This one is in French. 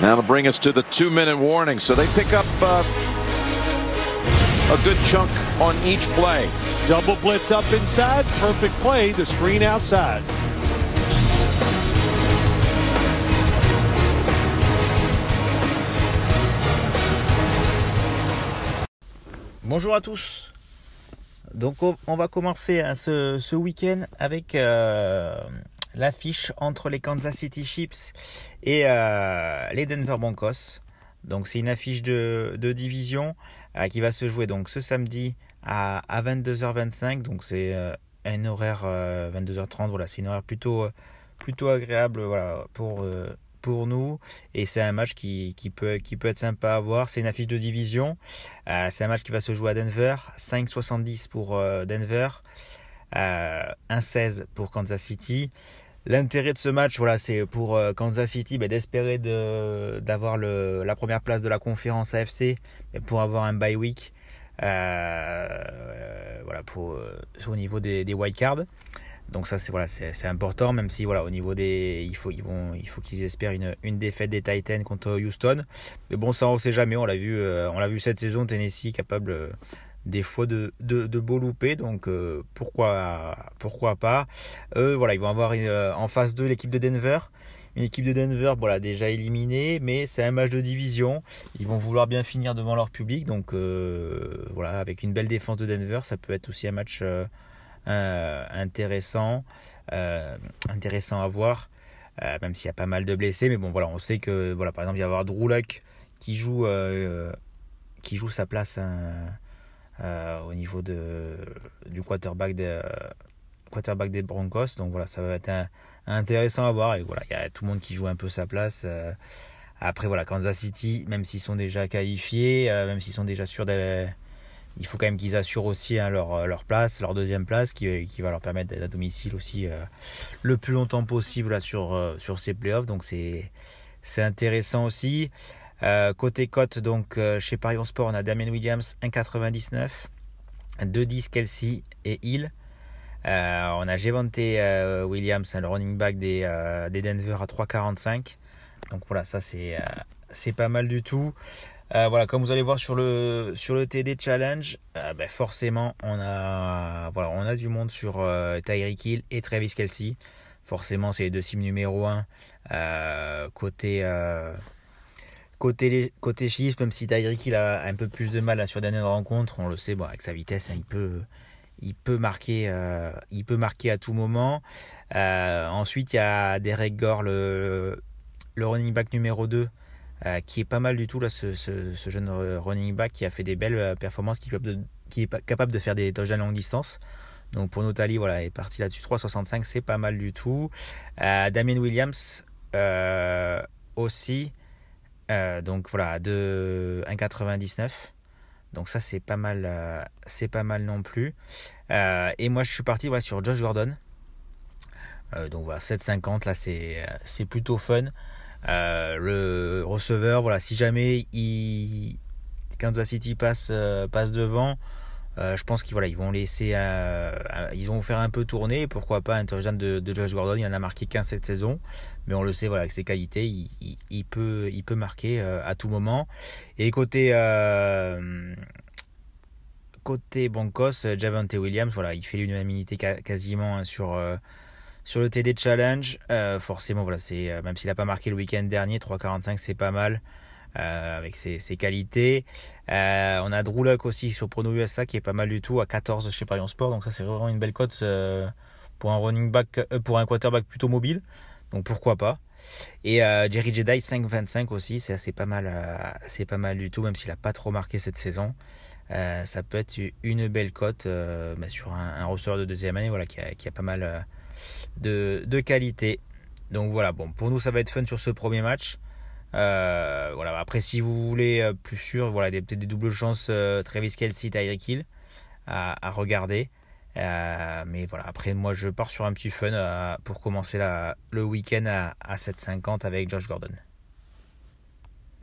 That'll bring us to the two-minute warning. So they pick up uh, a good chunk on each play. Double blitz up inside. Perfect play. The screen outside. Bonjour à tous. Donc on, on va commencer hein, ce, ce week-end avec euh, l'affiche entre les Kansas City Chiefs et euh, les Denver Broncos. Donc c'est une affiche de, division euh, qui va se jouer donc ce samedi à, à 22h25. Donc c'est euh, un horaire 22h30. Voilà, c'est une horaire plutôt plutôt agréable pour pour nous et c'est un match qui, qui, peut, qui peut être sympa à voir. C'est une affiche de division. C'est un match qui va se jouer à Denver. 5,70 pour Denver. Euh, 1,16 pour Kansas City. L'intérêt de ce match, voilà, c'est pour euh, Kansas City ben, d'espérer de, d'avoir la première place de la conférence AFC pour avoir un bye week. Euh, voilà, pour, au niveau des, des wild cards. Donc ça c'est voilà c'est important même si voilà au niveau des il faut ils vont il faut qu'ils espèrent une, une défaite des Titans contre Houston. Mais bon ça on sait jamais on l'a vu euh, on l'a vu cette saison Tennessee capable euh, des fois de, de, de beau louper donc euh, pourquoi pourquoi pas eux voilà ils vont avoir une, en face de l'équipe de Denver une équipe de Denver voilà déjà éliminée mais c'est un match de division ils vont vouloir bien finir devant leur public donc voilà avec une belle défense de Denver ça peut être aussi un match euh, intéressant, euh, intéressant à voir, euh, même s'il y a pas mal de blessés. Mais bon, voilà, on sait que, voilà, par exemple, il va y avoir Drew qui joue, qui joue sa place au niveau de, du quarterback des, quarterback des Broncos. Donc voilà, ça va être intéressant à voir. Et voilà, il y a tout le monde qui joue un peu sa place. Après, voilà, Kansas City, même s'ils sont déjà qualifiés, même s'ils sont déjà sûrs d'aller il faut quand même qu'ils assurent aussi hein, leur, euh, leur place, leur deuxième place, qui, qui va leur permettre d'être à domicile aussi euh, le plus longtemps possible sur, euh, sur ces playoffs. Donc c'est intéressant aussi. Euh, côté cote, donc chez Paris Sport, on a Damien Williams 1,99, 2,10 Kelsey et Hill. on a Jevante Williams, le running back des, Denver à 3,45. Donc voilà, ça c'est, pas mal du tout. Euh, voilà, comme vous allez voir sur le TD Challenge, euh, ben forcément on a du monde sur euh, Tyreek Hill et Travis Kelsey. Forcément, c'est les deux cibles numéro 1 euh, côté côté côté même si Tyreek a un peu plus de mal sur dernière rencontre, on le sait, bon, avec sa vitesse, hein, il peut il peut marquer il peut marquer à tout moment. ensuite, il y a Derek Gore le running back numéro 2 euh, qui est pas mal du tout là, ce, ce, jeune running back qui a fait des belles euh, performances, qui est capable de, faire des touchdowns à longue distance. Donc pour Notali, voilà, est parti là-dessus 3,65, c'est pas mal du tout. Euh, Damien Williams euh, aussi, euh, donc voilà, de 1,99. Donc ça c'est pas mal, euh, c'est pas mal non plus. et moi je suis parti voilà, sur Josh Gordon. donc voilà, 7,50 là c'est plutôt fun. Euh, le receveur, voilà, si jamais il, Kansas City euh, passe devant, euh, je pense qu'ils vont laisser, ils vont faire un peu tourner. Pourquoi pas touchdown de, de, Josh Gordon? Il en a marqué qu'un cette saison, mais on le sait, voilà, avec ses qualités, il, peut, marquer à tout moment. Et côté côté Broncos, Javante Williams, voilà, il fait l'unanimité quasiment hein, sur sur le TD Challenge, euh, forcément, voilà, c'est euh, même s'il n'a pas marqué le week-end dernier, 3,45 c'est pas mal. Euh, avec ses, qualités. Euh, on a Drew Luck aussi sur Prono USA qui est pas mal du tout à 14 chez Parion Sport. Donc ça c'est vraiment une belle cote euh, pour un running back, pour un quarterback plutôt mobile. Donc pourquoi pas. Et Jerry Jedi 5,25 aussi, c'est assez pas mal, c'est pas mal du tout, même s'il a pas trop marqué cette saison. ça peut être une belle cote bah, sur un, un receveur de deuxième année, voilà, qui a, qui a pas mal de, de qualité. Donc voilà, bon, pour nous ça va être fun sur ce premier match. Euh, voilà, après si vous voulez euh, plus sûr, voilà, peut-être des doubles chances euh, Travis Kelsey, Tyreek Hill à, regarder. Mais voilà, après moi je pars sur un petit fun pour commencer la, le week-end à, à 7,50 avec Josh Gordon.